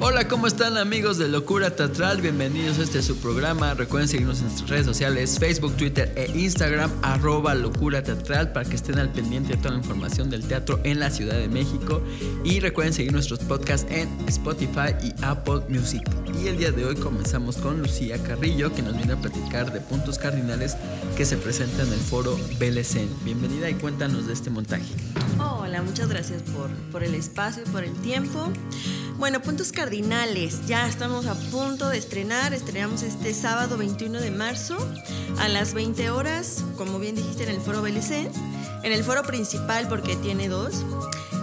Hola, ¿cómo están amigos de Locura Teatral? Bienvenidos a este su programa. Recuerden seguirnos en nuestras redes sociales, Facebook, Twitter e Instagram, arroba Locura Teatral, para que estén al pendiente de toda la información del teatro en la Ciudad de México. Y recuerden seguir nuestros podcasts en Spotify y Apple Music. Y el día de hoy comenzamos con Lucía Carrillo, que nos viene a platicar de puntos cardinales que se presentan en el foro BLCN. Bienvenida y cuéntanos de este montaje. Muchas gracias por, por el espacio y por el tiempo. Bueno, puntos cardinales. Ya estamos a punto de estrenar. Estrenamos este sábado 21 de marzo a las 20 horas, como bien dijiste, en el foro BLC. En el foro principal, porque tiene dos.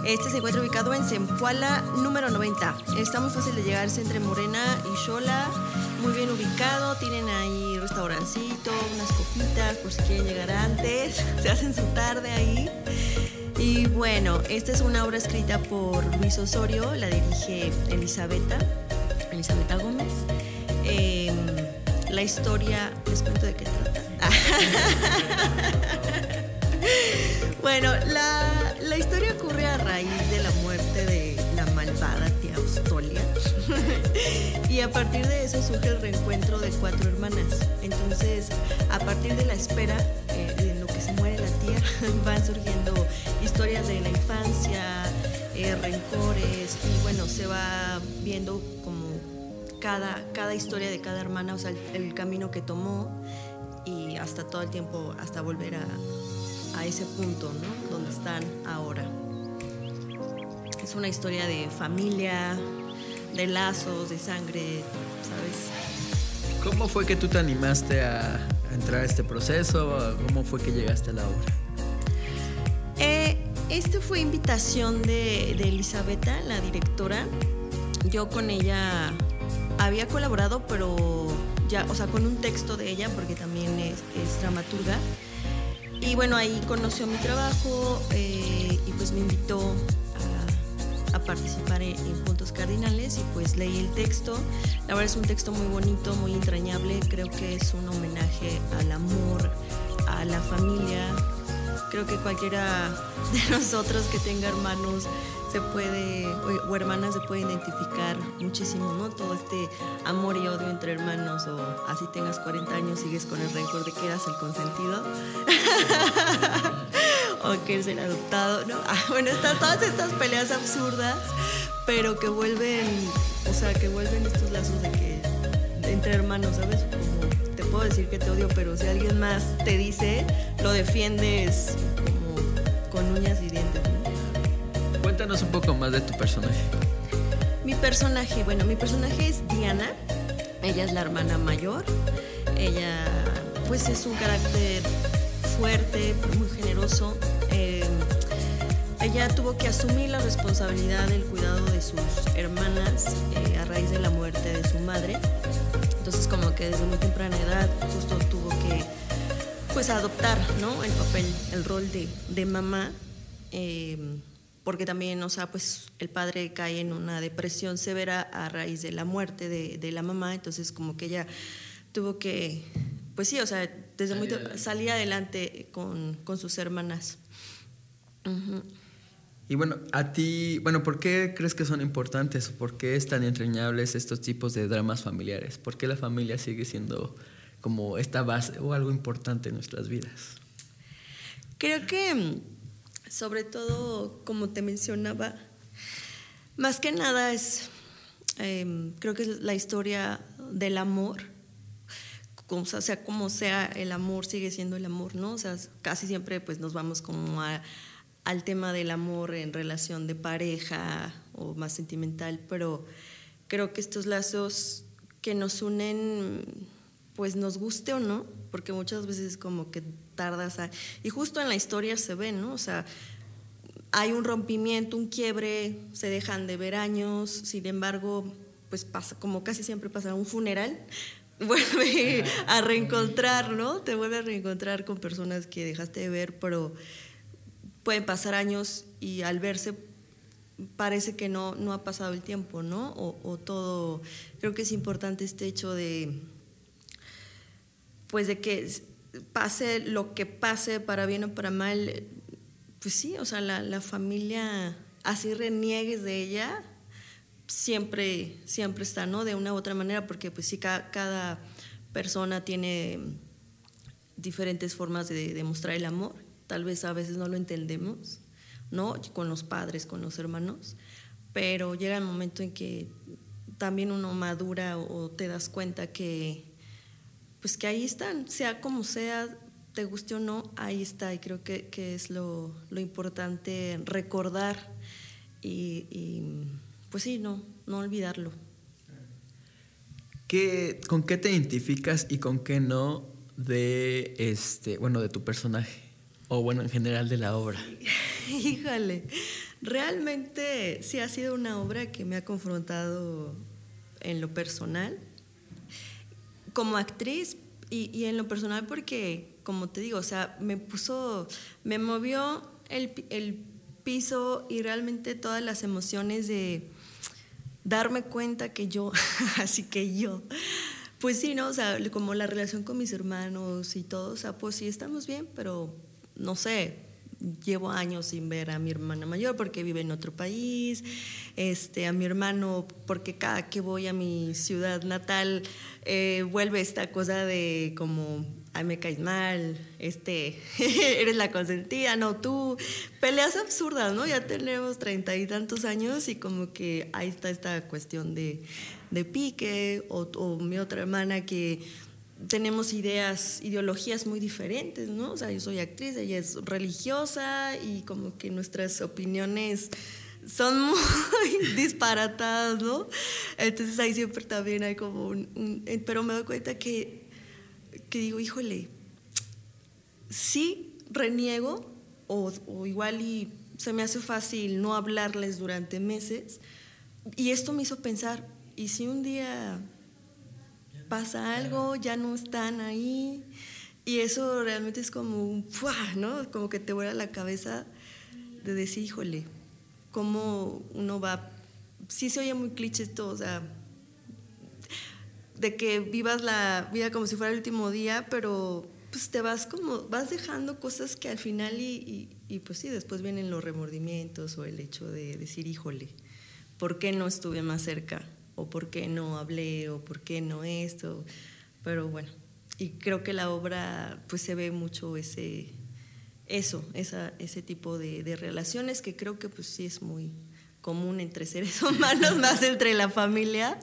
Este se encuentra ubicado en Zempoala número 90. Está muy fácil de llegarse entre Morena y Xola. Muy bien ubicado. Tienen ahí restaurancito, unas copitas por si quieren llegar antes. Se hacen su tarde ahí. Y bueno, esta es una obra escrita por Luis Osorio, la dirige Elisabetta, Elisabetta Gómez. Eh, la historia, les cuento de qué trata. bueno, la, la, historia ocurre a raíz de la muerte de la malvada tía Austolia. y a partir de eso surge el reencuentro de cuatro hermanas. Entonces, a partir de la espera eh, van surgiendo historias de la infancia, eh, rencores, y bueno, se va viendo como cada, cada historia de cada hermana, o sea, el, camino que tomó y hasta todo el tiempo, hasta volver a, a ese punto, ¿no? Donde están ahora. Es una historia de familia, de lazos, de sangre, ¿sabes? ¿Cómo fue que tú te animaste a, a entrar a este proceso? ¿Cómo fue que llegaste a la obra? Este fue invitación de, de la directora. Yo con ella había colaborado, pero ya, o sea, con un texto de ella, porque también es, dramaturga. Y bueno, ahí conoció mi trabajo eh, y pues me invitó a, participar en, Puntos Cardinales y pues leí el texto. La verdad es un texto muy bonito, muy entrañable. Creo que es un homenaje al amor, a la familia. Creo que cualquiera de nosotros que tenga hermanos se puede, o, hermanas se puede identificar muchísimo, ¿no? Todo este amor y odio entre hermanos, o así tengas 40 años, sigues con el rencor de que eras el consentido, o que eres el adoptado, ¿no? Ah, bueno, están todas estas peleas absurdas, pero que vuelven, o sea, que vuelven estos lazos de que, entre hermanos, ¿sabes? Te puedo decir que te odio, pero si alguien más te dice, defiendes como con uñas y dientes, ¿no? Cuéntanos un poco más de tu personaje. Mi personaje, bueno, mi personaje es Diana. Ella es la hermana mayor. Ella, pues, es un carácter fuerte, muy generoso. Eh, ella tuvo que asumir la responsabilidad del cuidado de sus hermanas eh, a raíz de la muerte de su madre. Entonces, como que desde muy temprana edad, justo tuvo pues, adoptar, ¿no? El papel, el rol de, de mamá. Eh, porque también, o sea, pues el padre cae en una depresión severa a raíz de la muerte de, de la mamá, entonces como que ella tuvo que, pues sí, o sea, desde muy salir adelante con, con, sus hermanas. Uh -huh. Y bueno, a ti, bueno, ¿por qué crees que son importantes? ¿Por qué es tan entrañables estos tipos de dramas familiares? ¿Por qué la familia sigue siendo como esta base o algo importante en nuestras vidas? Creo que sobre todo, como te mencionaba, más que nada es, eh, creo que es la historia del amor, como, sea, como sea el amor, sigue siendo el amor, ¿no? O sea, casi siempre pues nos vamos como al tema del amor en relación de pareja o más sentimental, pero creo que estos lazos que nos unen, pues nos guste o no, porque muchas veces como que tardas a... Y justo en la historia se ve, ¿no? O sea, hay un rompimiento, un quiebre, se dejan de ver años, sin embargo, pues pasa, como casi siempre pasa, un funeral, vuelve a reencontrar, ¿no? Te vuelve a reencontrar con personas que dejaste de ver, pero pueden pasar años y al verse parece que no, no ha pasado el tiempo, ¿no? O, o todo, creo que es importante este hecho de, pues de que pase lo que pase, para bien o para mal, pues sí, o sea, la, la familia, así reniegues de ella, siempre, siempre está, ¿no? De una u otra manera, porque pues sí, cada, persona tiene diferentes formas de demostrar el amor. Tal vez a veces no lo entendemos, ¿no? Con los padres, con los hermanos, pero llega el momento en que también uno madura o te das cuenta que, pues que ahí están, sea como sea, te guste o no, ahí está. Y creo que, es lo, importante recordar y, pues sí, no, no olvidarlo. ¿Qué, ¿Con qué te identificas y con qué no de este, bueno, de tu personaje? O bueno, en general de la obra. Híjole, realmente sí ha sido una obra que me ha confrontado en lo personal. Como actriz, y, en lo personal porque, como te digo, o sea, me puso, me movió el, el piso y realmente todas las emociones de darme cuenta que yo, así que yo, pues sí, ¿no? O sea, como la relación con mis hermanos y todo, o sea, pues sí estamos bien, pero no sé, llevo años sin ver a mi hermana mayor porque vive en otro país, este, a mi hermano porque cada que voy a mi ciudad natal eh, vuelve esta cosa de como, ay, me caes mal, este, eres la consentida, no tú, peleas absurdas, ¿no? Ya tenemos treinta y tantos años y como que ahí está esta cuestión de, de pique o mi otra hermana que tenemos ideas, ideologías muy diferentes, ¿no? O sea, yo soy actriz, ella es religiosa y como que nuestras opiniones son muy disparatadas, ¿no? Entonces ahí siempre también hay como un... Eh, pero me doy cuenta que, que digo, híjole, sí reniego o, o igual y se me hace fácil no hablarles durante meses y esto me hizo pensar, ¿y si un día pasa algo, ya no están ahí. Y eso realmente es como un, ¿no? Como que te vuela la cabeza de decir, híjole, cómo uno va, sí se oye muy cliché esto, o sea, de que vivas la vida como si fuera el último día, pero pues te vas como, vas dejando cosas que al final y, y pues sí, después vienen los remordimientos o el hecho de decir, híjole, ¿por qué no estuve más cerca? O por qué no hablé, o por qué no esto, pero bueno, y creo que la obra pues se ve mucho ese, eso, esa, ese tipo de, relaciones que creo que pues sí es muy común entre seres humanos, más entre la familia,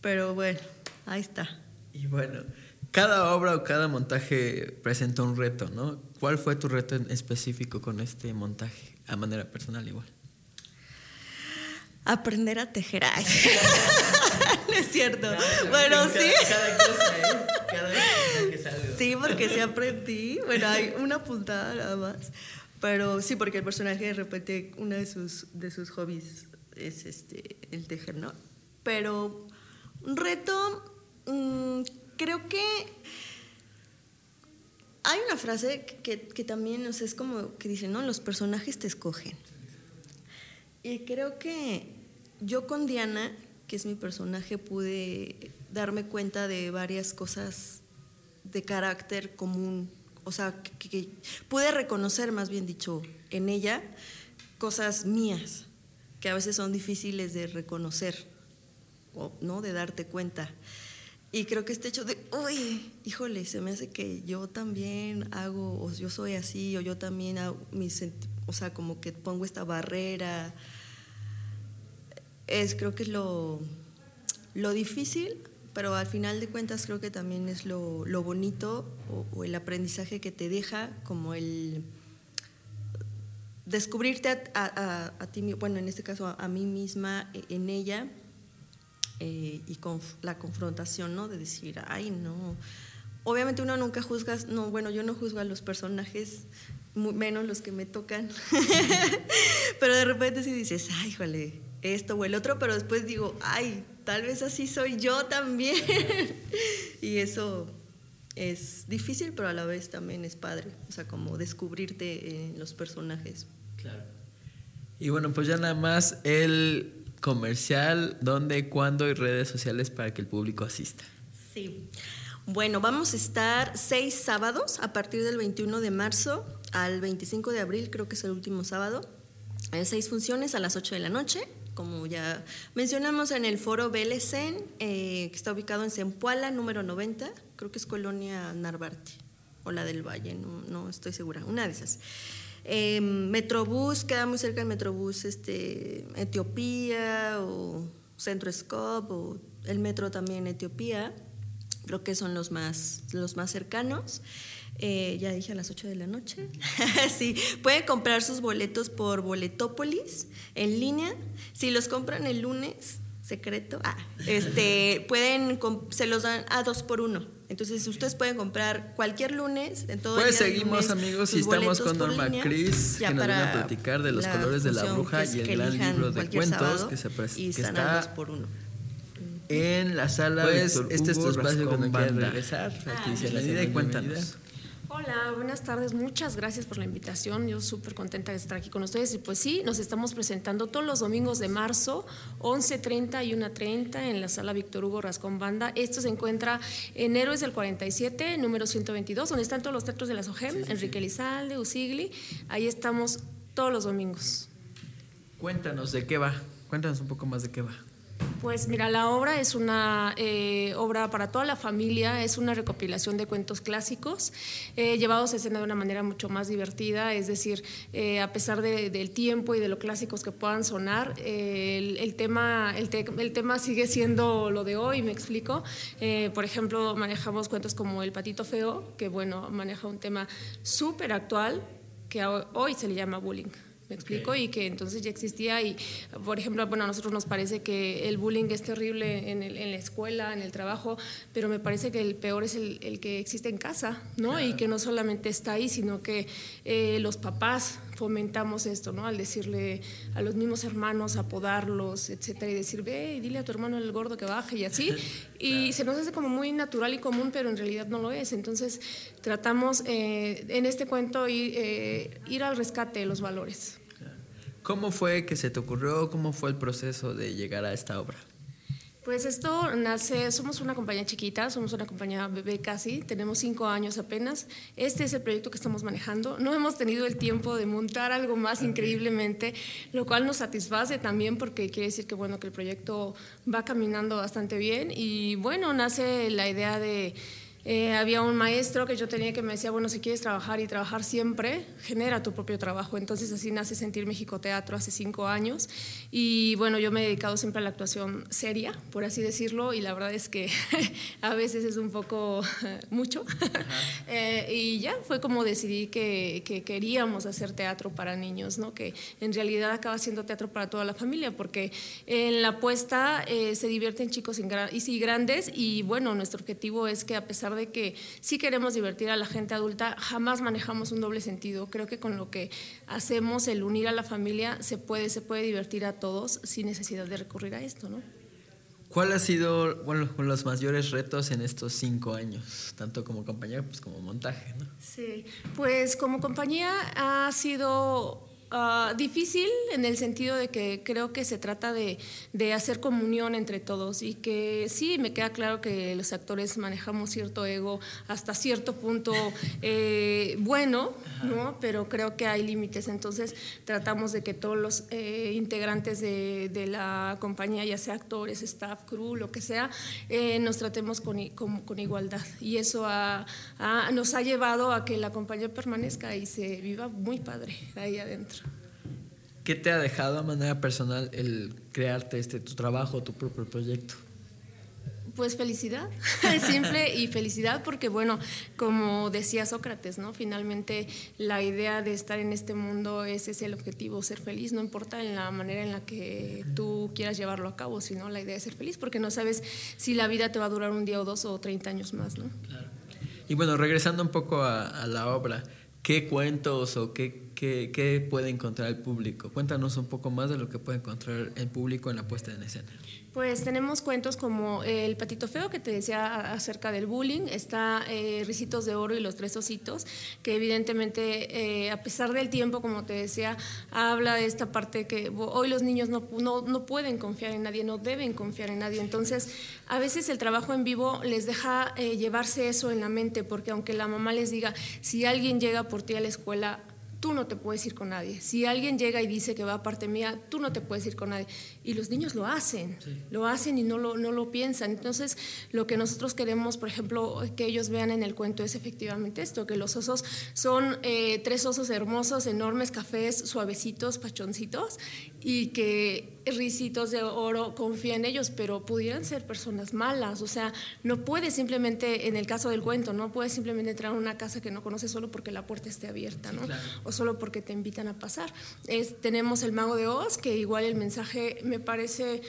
pero bueno, ahí está. Y bueno, cada obra o cada montaje presenta un reto, ¿no? ¿Cuál fue tu reto en específico con este montaje, a manera personal igual? Aprender a tejer. no es cierto. bueno, sí. Cada, cosa, ¿eh? Cada que salgo. Sí, porque sí aprendí. Bueno, hay una puntada nada más. Pero sí, porque el personaje de repente, uno de sus, de sus hobbies es este, el tejer, ¿no? Pero un reto, mm, creo que hay una frase que, que también, o sea, es como que dice, ¿no? Los personajes te escogen. Y creo que yo con Diana, que es mi personaje, pude darme cuenta de varias cosas de carácter común, o sea, que, pude reconocer, más bien dicho, en ella cosas mías, que a veces son difíciles de reconocer, o, ¿no? De darte cuenta. Y creo que este hecho de, uy, híjole, se me hace que yo también hago, o yo soy así, o yo también hago mis, o sea, como que pongo esta barrera, es creo que es lo, lo difícil, pero al final de cuentas creo que también es lo, lo bonito o, el aprendizaje que te deja, como el descubrirte a, a, ti, bueno, en este caso a, mí misma e, en ella eh, y con la confrontación, ¿no? De decir, ay, no. Obviamente uno nunca juzga, no, bueno, yo no juzgo a los personajes, menos los que me tocan, pero de repente sí dices, ay, jole, esto o el otro, pero después digo, ay, tal vez así soy yo también. y eso es difícil, pero a la vez también es padre, o sea, como descubrirte en los personajes. Claro. Y bueno, pues ya nada más el comercial, dónde, cuándo y redes sociales para que el público asista. Sí. Bueno, vamos a estar seis sábados a partir del 21 de marzo al 25 de abril, creo que es el último sábado. Hay seis funciones a las 8 de la noche como ya mencionamos en el foro Belecen, eh, que está ubicado en Zempoala, número 90, creo que es Colonia Narvarte, o la del Valle, no, estoy segura, una de esas. Eh, Metrobús, queda muy cerca del Metrobús este, Etiopía o Centro Scop o el metro también Etiopía, creo que son los más, los más cercanos. Eh, ya dije a las 8 de la noche. sí, pueden comprar sus boletos por Boletópolis en línea. Si los compran el lunes, secreto, ah, este, pueden, se los dan a dos por uno. Entonces, ustedes pueden comprar cualquier lunes, en todo Pues seguimos, amigos, y estamos con Norma Cris, que nos viene a platicar de los colores de la bruja y el gran libro de cuentos que se y que está dos por uno. en la sala pues, este es tu espacio cuando quieras regresar. Ah, y cuéntanos. Hola, buenas tardes. Muchas gracias por la invitación. Yo súper contenta de estar aquí con ustedes. Y pues sí, nos estamos presentando todos los domingos de marzo, 11.30 y 1.30 en la sala Víctor Hugo Rascón Banda. Esto se encuentra en Héroes del 47, número 122, donde están todos los teatros de la SOGEM, Enrique Lizalde, Usigli. Ahí estamos todos los domingos. Cuéntanos de qué va. Cuéntanos un poco más de qué va. Pues mira, la obra es una eh, obra para toda la familia, es una recopilación de cuentos clásicos eh, llevados a escena de una manera mucho más divertida, es decir, eh, a pesar del tiempo y de lo clásicos que puedan sonar, el, tema, el, tema sigue siendo lo de hoy, me explico. por ejemplo, manejamos cuentos como El Patito Feo, que bueno, maneja un tema súper actual que hoy se le llama bullying. ¿Me explico? Y que entonces ya existía y, por ejemplo, bueno, a nosotros nos parece que el bullying es terrible en, el, en la escuela, en el trabajo, pero me parece que el peor es el, el que existe en casa, ¿no? Y que no solamente está ahí, sino que eh, los papás fomentamos esto, ¿no? Al decirle a los mismos hermanos, apodarlos, etcétera, y decir, ve, y dile a tu hermano el gordo que baje y así. Y se nos hace como muy natural y común, pero en realidad no lo es. Entonces, tratamos eh, en este cuento ir, eh, ir al rescate de los valores. ¿Cómo fue que se te ocurrió? ¿Cómo fue el proceso de llegar a esta obra? Pues esto nace, somos una compañía chiquita, somos una compañía bebé casi, tenemos cinco años apenas. Este es el proyecto que estamos manejando. No hemos tenido el tiempo de montar algo más increíblemente, lo cual nos satisface también porque quiere decir que bueno que el proyecto va caminando bastante bien y bueno nace la idea de eh, había un maestro que yo tenía que me decía, bueno, si quieres trabajar y trabajar siempre, genera tu propio trabajo. Entonces así nace Sentir México Teatro hace cinco años. Y bueno, yo me he dedicado siempre a la actuación seria, por así decirlo, y la verdad es que a veces es un poco mucho. Eh, y ya fue como decidí que, que, queríamos hacer teatro para niños, ¿no? que en realidad acaba siendo teatro para toda la familia, porque en la apuesta eh, se divierten chicos y grandes, y bueno, nuestro objetivo es que a pesar de que sí queremos divertir a la gente adulta, jamás manejamos un doble sentido. Creo que con lo que hacemos, el unir a la familia, se puede, se puede divertir a todos sin necesidad de recurrir a esto, ¿no? ¿Cuál ha sido bueno, los mayores retos en estos cinco años, tanto como compañía pues como montaje? ¿no? Sí, pues como compañía ha sido Ah, difícil en el sentido de que creo que se trata de, de, hacer comunión entre todos y que sí, me queda claro que los actores manejamos cierto ego hasta cierto punto eh, bueno, ¿no? pero creo que hay límites. Entonces tratamos de que todos los eh, integrantes de, de, la compañía, ya sea actores, staff, crew, lo que sea, eh, nos tratemos con, con, con, igualdad. Y eso nos ha llevado a que la compañía permanezca y se viva muy padre ahí adentro. ¿Qué te ha dejado a manera personal el crearte este tu trabajo, tu propio proyecto? Pues felicidad, simple y felicidad porque bueno, como decía Sócrates, ¿no? Finalmente la idea de estar en este mundo ese es el objetivo, ser feliz, no importa en la manera en la que tú quieras llevarlo a cabo, sino la idea es ser feliz porque no sabes si la vida te va a durar un día o dos o 30 años más, ¿no? Claro. Y bueno, regresando un poco a la obra, ¿qué cuentos o qué ¿qué, puede encontrar el público? Cuéntanos un poco más de lo que puede encontrar el público en la puesta en escena. Pues tenemos cuentos como El Patito Feo, que te decía acerca del bullying, está eh, Ricitos de Oro y Los Tres Ositos, que evidentemente, eh, a pesar del tiempo, como te decía, habla de esta parte que hoy los niños no, no, pueden confiar en nadie, no deben confiar en nadie. Entonces, a veces el trabajo en vivo les deja eh, llevarse eso en la mente, porque aunque la mamá les diga, si alguien llega por ti a la escuela, tú no te puedes ir con nadie. Si alguien llega y dice que va a parte mía, tú no te puedes ir con nadie. Y los niños lo hacen, lo hacen y no lo, no lo piensan. Entonces, lo que nosotros queremos, por ejemplo, que ellos vean en el cuento es efectivamente esto, que los osos son eh, tres osos hermosos, enormes, cafés, suavecitos, pachoncitos, y que risitos de oro confía en ellos, pero pudieran ser personas malas. O sea, no puedes simplemente, en el caso del cuento, no puedes simplemente entrar a una casa que no conoces solo porque la puerta esté abierta, ¿no? O solo porque te invitan a pasar. Es, tenemos el Mago de Oz, que igual el mensaje me parece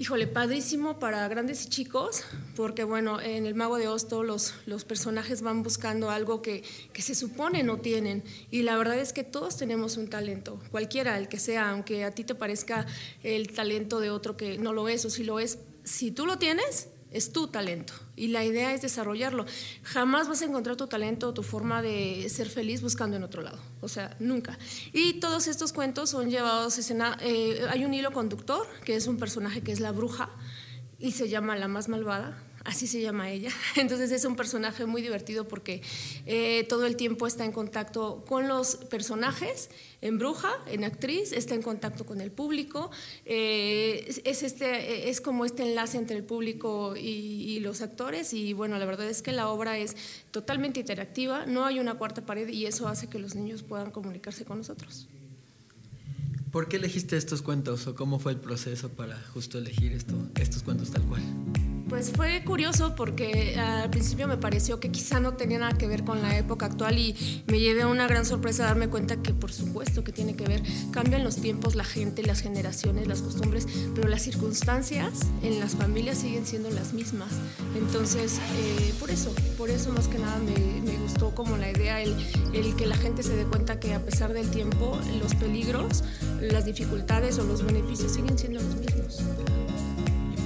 híjole, padrísimo para grandes y chicos, porque bueno, en el Mago de Oz todos los, los personajes van buscando algo que, que, se supone no tienen. Y la verdad es que todos tenemos un talento, cualquiera, el que sea, aunque a ti te parezca el talento de otro que no lo es, o si lo es, si tú lo tienes, es tu talento y la idea es desarrollarlo. Jamás vas a encontrar tu talento o tu forma de ser feliz buscando en otro lado, o sea, nunca. Y todos estos cuentos son llevados escena. Eh, hay un hilo conductor que es un personaje que es la bruja y se llama la más malvada así se llama ella. Entonces es un personaje muy divertido porque eh, todo el tiempo está en contacto con los personajes, en bruja, en actriz, está en contacto con el público, eh, es, este, es como este enlace entre el público y, los actores y bueno, la verdad es que la obra es totalmente interactiva, no hay una cuarta pared y eso hace que los niños puedan comunicarse con nosotros. ¿Por qué elegiste estos cuentos o cómo fue el proceso para justo elegir esto, estos cuentos tal cual? Pues fue curioso porque al principio me pareció que quizá no tenía nada que ver con la época actual y me llevé a una gran sorpresa darme cuenta que por supuesto que tiene que ver. Cambian los tiempos, la gente, las generaciones, las costumbres, pero las circunstancias en las familias siguen siendo las mismas. Entonces, eh, por eso, por eso más que nada me, gustó como la idea, el, que la gente se dé cuenta que a pesar del tiempo, los peligros, las dificultades o los beneficios siguen siendo los mismos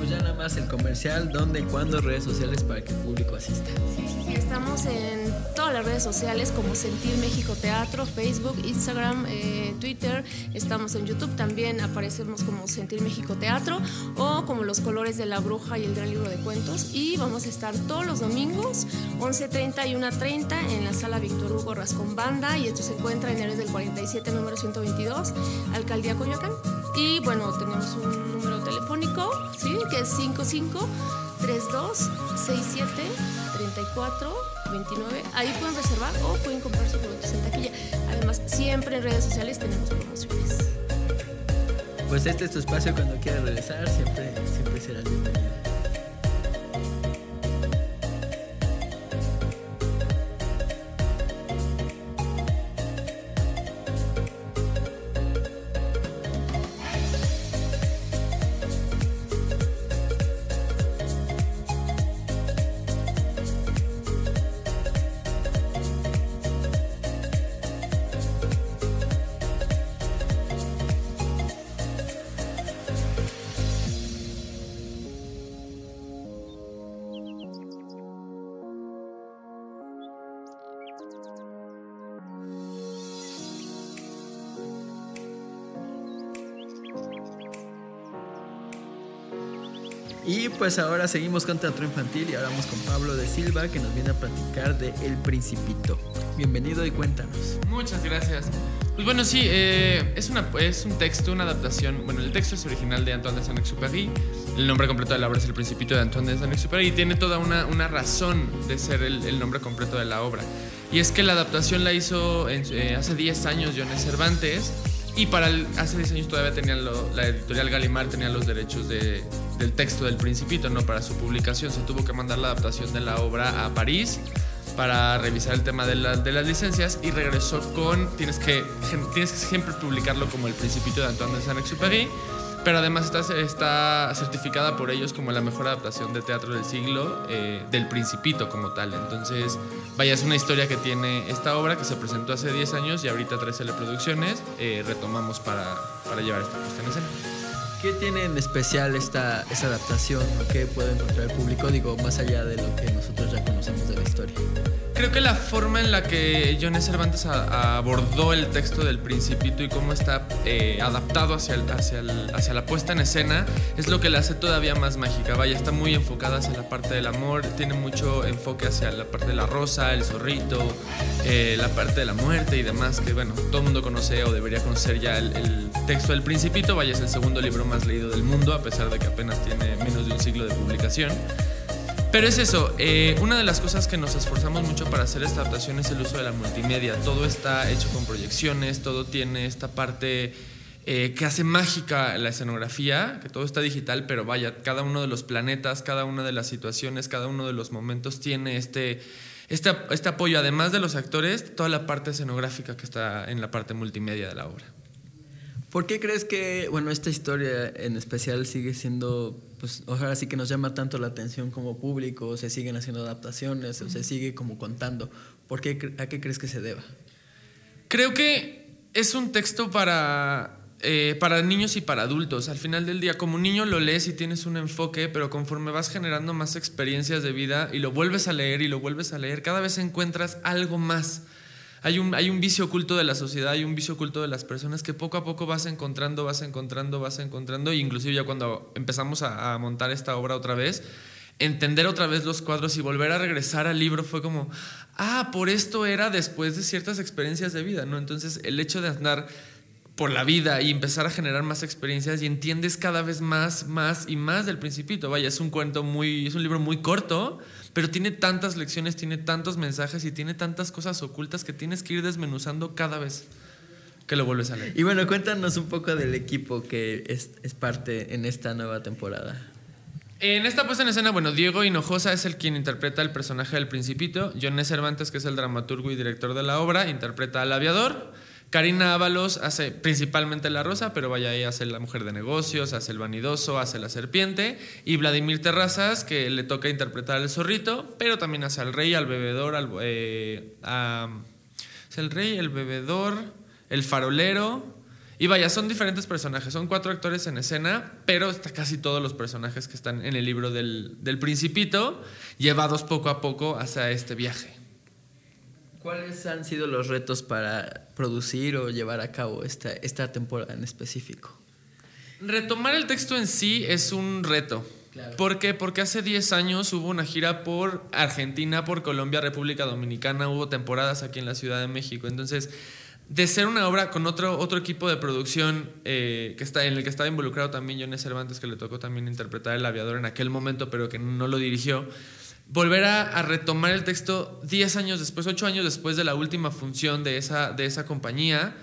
pues ya nada más el comercial, dónde cuándo, redes sociales para que el público asista. Sí, sí, sí, estamos en todas las redes sociales como Sentir México Teatro, Facebook, Instagram, eh, Twitter, estamos en YouTube también, aparecemos como Sentir México Teatro o como Los Colores de la Bruja y el Gran Libro de Cuentos y vamos a estar todos los domingos 11.30 y 1.30 en la sala Víctor Hugo Rascón Banda y esto se encuentra en Héroes del 47, número 122, Alcaldía Coyoacán. Y bueno, tenemos un número telefónico, ¿sí? que es 55 32 67 34 29. Ahí pueden reservar o pueden comprar sus productos en taquilla. Además, siempre en redes sociales tenemos promociones. Pues este es tu espacio cuando quieras regresar, siempre, siempre serás bienvenido. Y pues ahora seguimos con Teatro Infantil y ahora vamos con Pablo de Silva que nos viene a platicar de El Principito. Bienvenido y cuéntanos. Muchas gracias. Pues bueno, sí, eh, es, una, es un texto, una adaptación. Bueno, el texto es original de Antoine de Saint-Exupéry. El nombre completo de la obra es El Principito de Antoine de Saint-Exupéry y tiene toda una, una razón de ser el, nombre completo de la obra. Y es que la adaptación la hizo eh, hace 10 años Jones Cervantes y para el, hace 10 años todavía tenían lo, la editorial Gallimard tenía los derechos de, del texto del Principito, ¿no? Para su publicación se tuvo que mandar la adaptación de la obra a París para revisar el tema de, la, de las licencias y regresó con, tienes que, tienes que siempre publicarlo como el Principito de Antoine de Saint-Exupéry, pero además está, está certificada por ellos como la mejor adaptación de teatro del siglo, eh, del Principito como tal. Entonces, vaya, es una historia que tiene esta obra que se presentó hace 10 años y ahorita 13 producciones eh, retomamos para, para llevar esta puesta en escena. ¿Qué tiene en especial esta, esta adaptación? ¿Qué puede encontrar el público? Digo, más allá de lo que nosotros ya conocemos de la historia. Creo que la forma en la que Jones Cervantes abordó el texto del Principito y cómo está eh, adaptado hacia, hacia, hacia, la puesta en escena es lo que la hace todavía más mágica. Vaya, está muy enfocada hacia la parte del amor, tiene mucho enfoque hacia la parte de la rosa, el zorrito, eh, la parte de la muerte y demás, que bueno, todo el mundo conoce o debería conocer ya el, el texto del Principito. Vaya, es el segundo libro más leído del mundo, a pesar de que apenas tiene menos de un siglo de publicación. Pero es eso, eh, una de las cosas que nos esforzamos mucho para hacer esta adaptación es el uso de la multimedia. Todo está hecho con proyecciones, todo tiene esta parte eh, que hace mágica la escenografía, que todo está digital, pero vaya, cada uno de los planetas, cada una de las situaciones, cada uno de los momentos tiene este, este, este apoyo, además de los actores, toda la parte escenográfica que está en la parte multimedia de la obra. ¿Por qué crees que, bueno, esta historia en especial sigue siendo, pues, ojalá sí que nos llama tanto la atención como público, se siguen haciendo adaptaciones, o se sigue como contando? ¿Por qué, ¿A qué crees que se deba? Creo que es un texto para, eh, para niños y para adultos. Al final del día, como niño lo lees y tienes un enfoque, pero conforme vas generando más experiencias de vida y lo vuelves a leer y lo vuelves a leer, cada vez encuentras algo más hay un, hay un vicio oculto de la sociedad, hay un vicio oculto de las personas que poco a poco vas encontrando, vas encontrando, vas encontrando, e inclusive ya cuando empezamos a, montar esta obra otra vez, entender otra vez los cuadros y volver a regresar al libro fue como, ah, por esto era después de ciertas experiencias de vida, ¿no? Entonces el hecho de andar por la vida y empezar a generar más experiencias y entiendes cada vez más, más y más del principito. Vaya, es un cuento muy, es un libro muy corto, pero tiene tantas lecciones, tiene tantos mensajes y tiene tantas cosas ocultas que tienes que ir desmenuzando cada vez que lo vuelves a leer. Y bueno, cuéntanos un poco del equipo que es, parte en esta nueva temporada. En esta puesta en escena, bueno, Diego Hinojosa es el quien interpreta el personaje del Principito. Joné Cervantes, que es el dramaturgo y director de la obra, interpreta al aviador. Karina Ábalos hace principalmente la rosa, pero vaya, ahí hace la mujer de negocios, hace el vanidoso, hace la serpiente. Y Vladimir Terrazas, que le toca interpretar al zorrito, pero también hace al rey, al bebedor, al, eh, es el rey, el bebedor, el farolero. Y vaya, son diferentes personajes, son cuatro actores en escena, pero está casi todos los personajes que están en el libro del, del Principito, llevados poco a poco hacia este viaje. ¿Cuáles han sido los retos para producir o llevar a cabo esta, esta temporada en específico? Retomar el texto en sí es un reto. ¿Por qué? Porque hace 10 años hubo una gira por Argentina, por Colombia, República Dominicana, hubo temporadas aquí en la Ciudad de México. Entonces, de ser una obra con otro, otro equipo de producción eh, que está, en el que estaba involucrado también Jones Cervantes, que le tocó también interpretar el aviador en aquel momento, pero que no lo dirigió volver a, retomar el texto 10 años después, 8 años después de la última función de esa, de esa compañía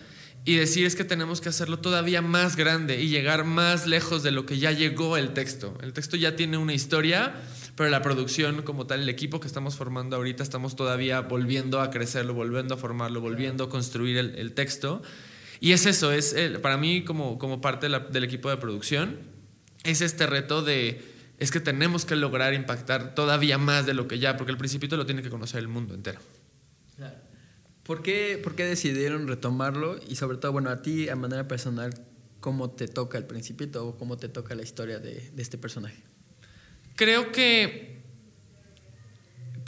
y decir es que tenemos que hacerlo todavía más grande y llegar más lejos de lo que ya llegó el texto. El texto ya tiene una historia, pero la producción como tal, el equipo que estamos formando ahorita, estamos todavía volviendo a crecerlo, volviendo a formarlo, volviendo a construir el, texto. Y es eso, es para mí como, como parte del equipo de producción, es este reto de es que tenemos que lograr impactar todavía más de lo que ya, porque el principito lo tiene que conocer el mundo entero. ¿Por qué, ¿Por qué decidieron retomarlo? Y sobre todo, bueno, a ti, a manera personal, ¿cómo te toca el principito o cómo te toca la historia de, de este personaje? Creo que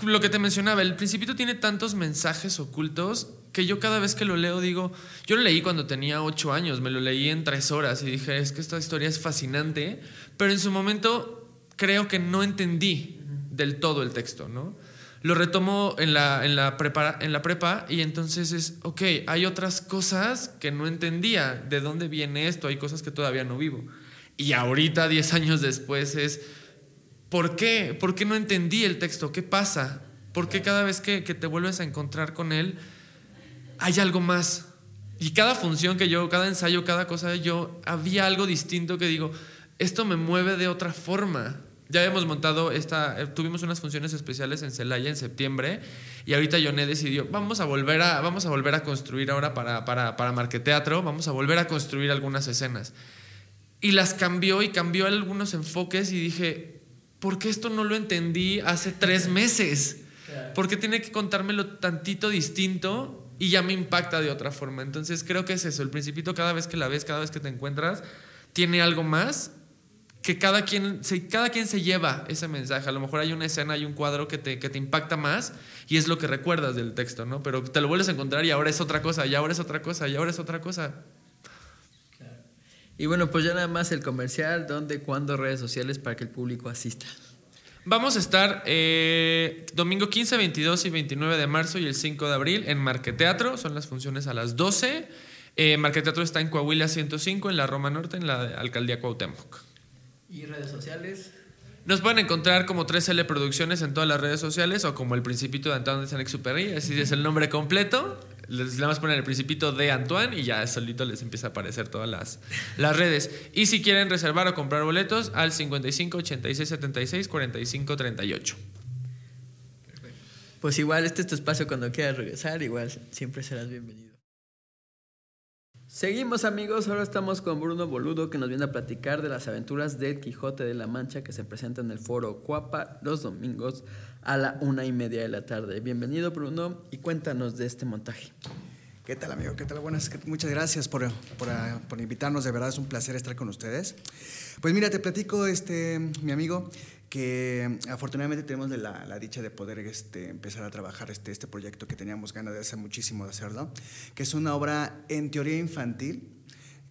lo que te mencionaba, el principito tiene tantos mensajes ocultos que yo cada vez que lo leo digo, yo lo leí cuando tenía ocho años, me lo leí en tres horas y dije, es que esta historia es fascinante, pero en su momento creo que no entendí del todo el texto, ¿no? Lo retomo en la, en la, prepa, en la prepa y entonces es, ok, hay otras cosas que no entendía, de dónde viene esto, hay cosas que todavía no vivo. Y ahorita, 10 años después, es, ¿por qué? ¿Por qué no entendí el texto? ¿Qué pasa? ¿Por qué cada vez que, que te vuelves a encontrar con él hay algo más? Y cada función que yo, cada ensayo, cada cosa, yo había algo distinto que digo, esto me mueve de otra forma. Ya hemos montado esta, eh, tuvimos unas funciones especiales en Celaya en septiembre y ahorita Yoné decidió, vamos a volver a, vamos a volver a construir ahora para, para, para Marqueteatro, vamos a volver a construir algunas escenas. Y las cambió y cambió algunos enfoques y dije, ¿por qué esto no lo entendí hace tres meses? ¿Por qué tiene que contármelo tantito distinto y ya me impacta de otra forma? Entonces creo que es eso, el principito cada vez que la ves, cada vez que te encuentras, tiene algo más que cada quien, se, cada quien se lleva ese mensaje. A lo mejor hay una escena, hay un cuadro que te, que te impacta más y es lo que recuerdas del texto, ¿no? Pero te lo vuelves a encontrar y ahora es otra cosa, y ahora es otra cosa, y ahora es otra cosa. Y bueno, pues ya nada más el comercial, dónde, cuándo, redes sociales para que el público asista. Vamos a estar eh, domingo 15, 22 y 29 de marzo y el 5 de abril en Marqueteatro. Son las funciones a las 12. Eh, Marqueteatro está en Coahuila 105, en la Roma Norte, en la alcaldía Cuauhtémoc. ¿Y redes sociales? Nos pueden encontrar como 3L Producciones en todas las redes sociales o como El Principito de Antoine de Saint-Exupéry, así es el nombre completo. Les vamos a poner el Principito de Antoine y ya solito les empieza a aparecer todas las, las redes. Y si quieren reservar o comprar boletos, al 55 86 76 45 38. Pues igual este es tu espacio cuando quieras regresar, igual siempre serás bienvenido. Seguimos amigos, ahora estamos con Bruno Boludo que nos viene a platicar de las aventuras del Quijote de la Mancha que se presenta en el foro Cuapa los domingos a la una y media de la tarde. Bienvenido Bruno y cuéntanos de este montaje. ¿Qué tal amigo? ¿Qué tal? Buenas, muchas gracias por, por, por, invitarnos, de verdad es un placer estar con ustedes. Pues mira, te platico, este, mi amigo, que afortunadamente tenemos la, la, dicha de poder este, empezar a trabajar este, este proyecto que teníamos ganas de hace muchísimo de hacerlo, que es una obra en teoría infantil,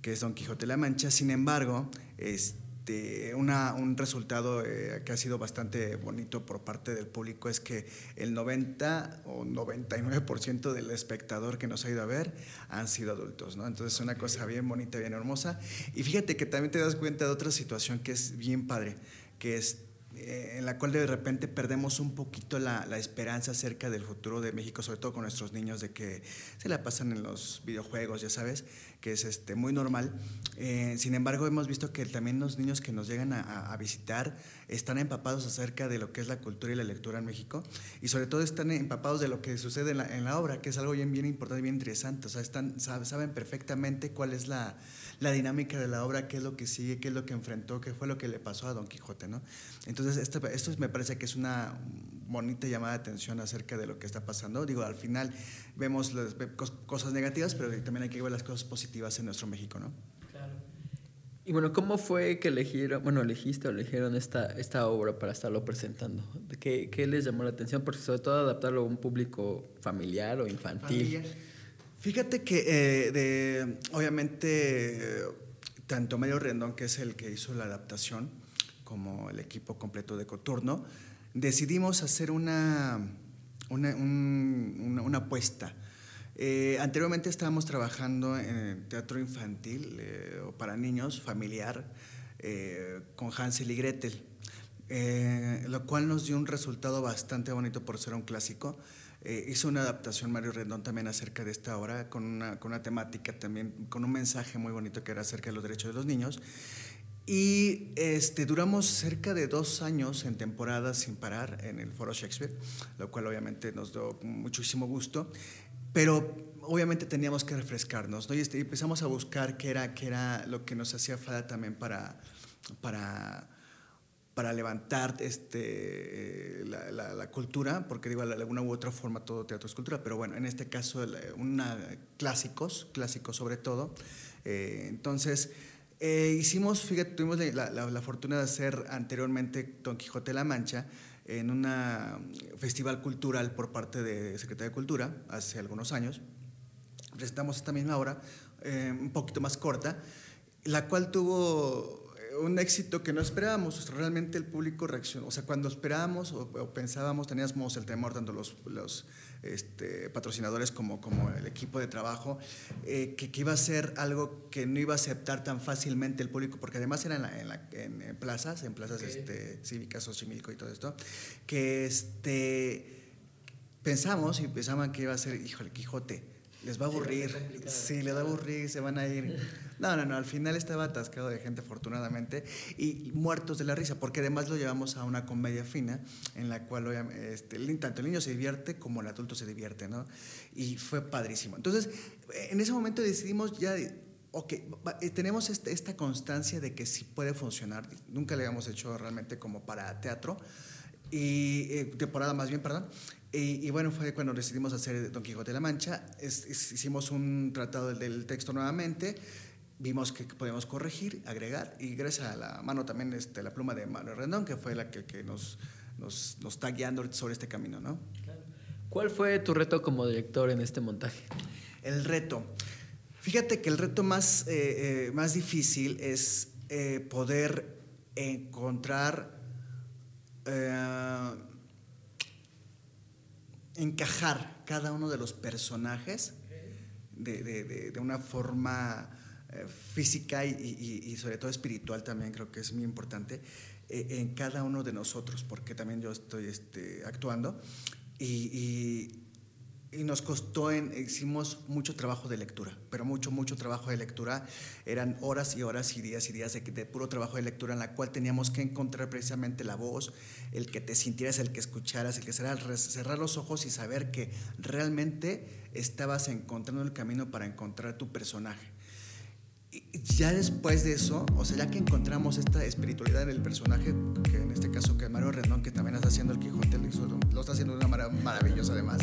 que es Don Quijote de la Mancha, sin embargo, este, una, un resultado eh, que ha sido bastante bonito por parte del público es que el 90 o 99% del espectador que nos ha ido a ver han sido adultos, ¿no? Entonces es una cosa bien bonita, bien hermosa. Y fíjate que también te das cuenta de otra situación que es bien padre, que es eh, en la cual de repente perdemos un poquito la, esperanza acerca del futuro de México, sobre todo con nuestros niños, de que se la pasan en los videojuegos, ya sabes, que es este, muy normal. Eh, sin embargo, hemos visto que también los niños que nos llegan a, visitar están empapados acerca de lo que es la cultura y la lectura en México, y sobre todo están empapados de lo que sucede en la, obra, que es algo bien, bien importante bien interesante. O sea, están, saben perfectamente cuál es la la dinámica de la obra, qué es lo que sigue, qué es lo que enfrentó, qué fue lo que le pasó a Don Quijote, ¿no? Entonces, esto, esto me parece que es una bonita llamada de atención acerca de lo que está pasando. Digo, al final vemos las cosas negativas, pero también hay que ver las cosas positivas en nuestro México, ¿no? Claro. Y bueno, ¿cómo fue que eligieron, bueno, elegiste o eligieron esta, esta obra para estarlo presentando? ¿Qué, ¿Qué les llamó la atención? Porque sobre todo adaptarlo a un público familiar o infantil. Familiar. Fíjate que, eh, obviamente, tanto Mario Rendón, que es el que hizo la adaptación, como el equipo completo de Coturno, decidimos hacer una, una, un, una, una apuesta. Eh, anteriormente estábamos trabajando en teatro infantil eh, o para niños, familiar, con Hansel y Gretel, lo cual nos dio un resultado bastante bonito por ser un clásico. Eh, hizo una adaptación Mario Rendón también acerca de esta obra, con una, con una temática también, con un mensaje muy bonito que era acerca de los derechos de los niños. Y este, duramos cerca de dos años en temporada sin parar en el Foro Shakespeare, lo cual obviamente nos dio muchísimo gusto, pero obviamente teníamos que refrescarnos, ¿no? Y este, empezamos a buscar qué era, qué era lo que nos hacía falta también para, para para levantar este, la, la, la, cultura, porque digo, de alguna u otra forma todo teatro es cultura, pero bueno, en este caso una, clásicos, clásicos sobre todo. Eh, entonces, eh, hicimos, fíjate, tuvimos la, la, fortuna de hacer anteriormente Don Quijote de la Mancha en un festival cultural por parte de Secretaría de Cultura hace algunos años. Presentamos esta misma obra, eh, un poquito más corta, la cual tuvo un éxito que no esperábamos. Realmente el público reaccionó. O sea, cuando esperábamos o, o pensábamos, teníamos el temor, tanto los, los este, patrocinadores como, como el equipo de trabajo, eh, que, que, iba a ser algo que no iba a aceptar tan fácilmente el público, porque además era en, la, en, la, en, en plazas, en plazas okay. este, cívicas, Xochimilco y todo esto, que este, pensamos y pensaban que iba a ser, híjole, Quijote les va a aburrir. Sí, les va a aburrir, se van a ir. No, no, no, al final estaba atascado de gente, afortunadamente, y muertos de la risa, porque además lo llevamos a una comedia fina, en la cual este, tanto el niño se divierte como el adulto se divierte, ¿no? Y fue padrísimo. Entonces, en ese momento decidimos ya, ok, tenemos esta constancia de que sí puede funcionar, nunca le habíamos hecho realmente como para teatro, y eh, temporada más bien, perdón, y, y, bueno, fue cuando decidimos hacer Don Quijote de la Mancha. Es, es, hicimos un tratado del, texto nuevamente. vimos que podíamos corregir, agregar, y gracias a la mano también, este, la pluma de Manuel Rendón, que fue la que, que nos, nos, nos, está guiando sobre este camino, ¿no? ¿Cuál fue tu reto como director en este montaje? El reto. Fíjate que el reto más, eh, eh, más difícil es eh, poder encontrar, encajar cada uno de los personajes de, de, de, una forma eh, física y, y, sobre todo espiritual también, creo que es muy importante, eh, en cada uno de nosotros, porque también yo estoy este, actuando. Y nos costó, en, hicimos mucho trabajo de lectura, pero mucho, mucho trabajo de lectura. Eran horas y horas y días y días de, de, puro trabajo de lectura en la cual teníamos que encontrar precisamente la voz, el que te sintieras, el que escucharas, el que cerrar, cerrar los ojos y saber que realmente estabas encontrando el camino para encontrar tu personaje. Y ya después de eso, o sea, ya que encontramos esta espiritualidad en el personaje, que en este caso que Mario Rendón, que también está haciendo el Quijote, lo está haciendo de una manera maravillosa además,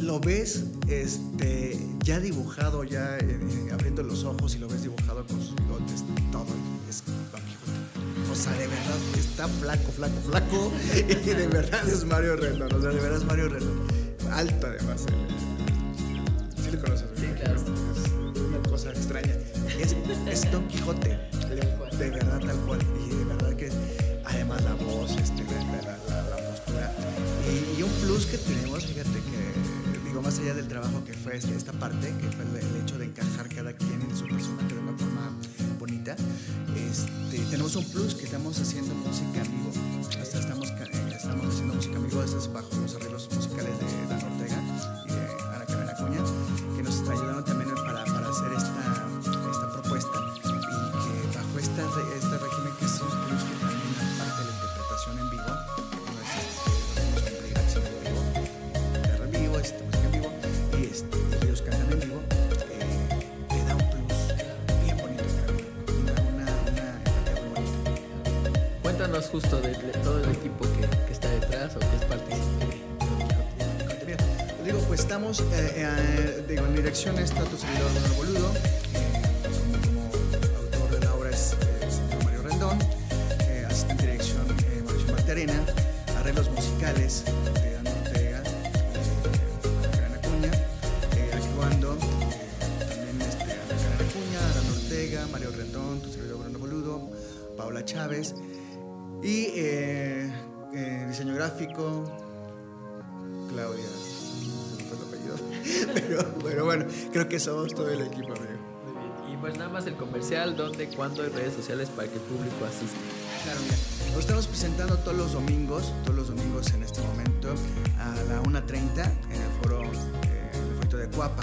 lo ves este, ya dibujado, ya eh, abriendo los ojos y lo ves dibujado con sus bigotes, todo es Don Quijote. O sea, de verdad está flaco, flaco, flaco. Y de verdad es Mario Rendón. O sea, de verdad es Mario Rendón. Alto además. Eh. Sí lo conoces. Sí, claro. Es una cosa extraña. Es, es Don Quijote. De, verdad tal cual. Y de verdad que además la voz, este, la, la plus que tenemos, fíjate que más allá del trabajo que fue este, esta parte, que fue el, hecho de encajar cada quien en su personaje de una forma bonita, este, tenemos un plus que estamos haciendo música en vivo. Hasta estamos, eh, estamos haciendo música en vivo, es bajo los arreglos musicales de Chávez. Y eh, eh, diseño gráfico, Claudia, el apellido. Pero, pero, bueno, creo que somos todo el equipo, amigo. Muy bien. Y pues nada más el comercial, dónde, cuándo y redes sociales para que el público asista. Claro, mira, lo estamos presentando todos los domingos, todos los domingos en este momento, a la 1.30 en el foro, eh, el foro de Cuapa,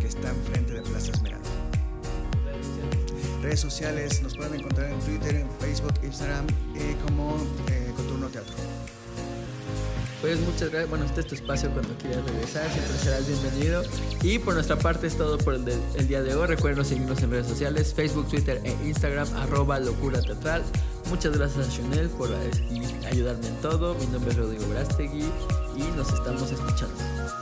que está enfrente de Plaza Esmeralda redes sociales, nos pueden encontrar en Twitter, en Facebook, Instagram, eh, como eh, Coturno Teatro. Pues muchas gracias. Bueno, este es tu espacio cuando quieras regresar. Siempre serás bienvenido. Y por nuestra parte es todo por el, día de hoy. Recuerden seguirnos en redes sociales: Facebook, Twitter e Instagram, arroba locura teatral. Muchas gracias a Chanel por ayudarme en todo. Mi nombre es Rodrigo Brastegui y nos estamos escuchando.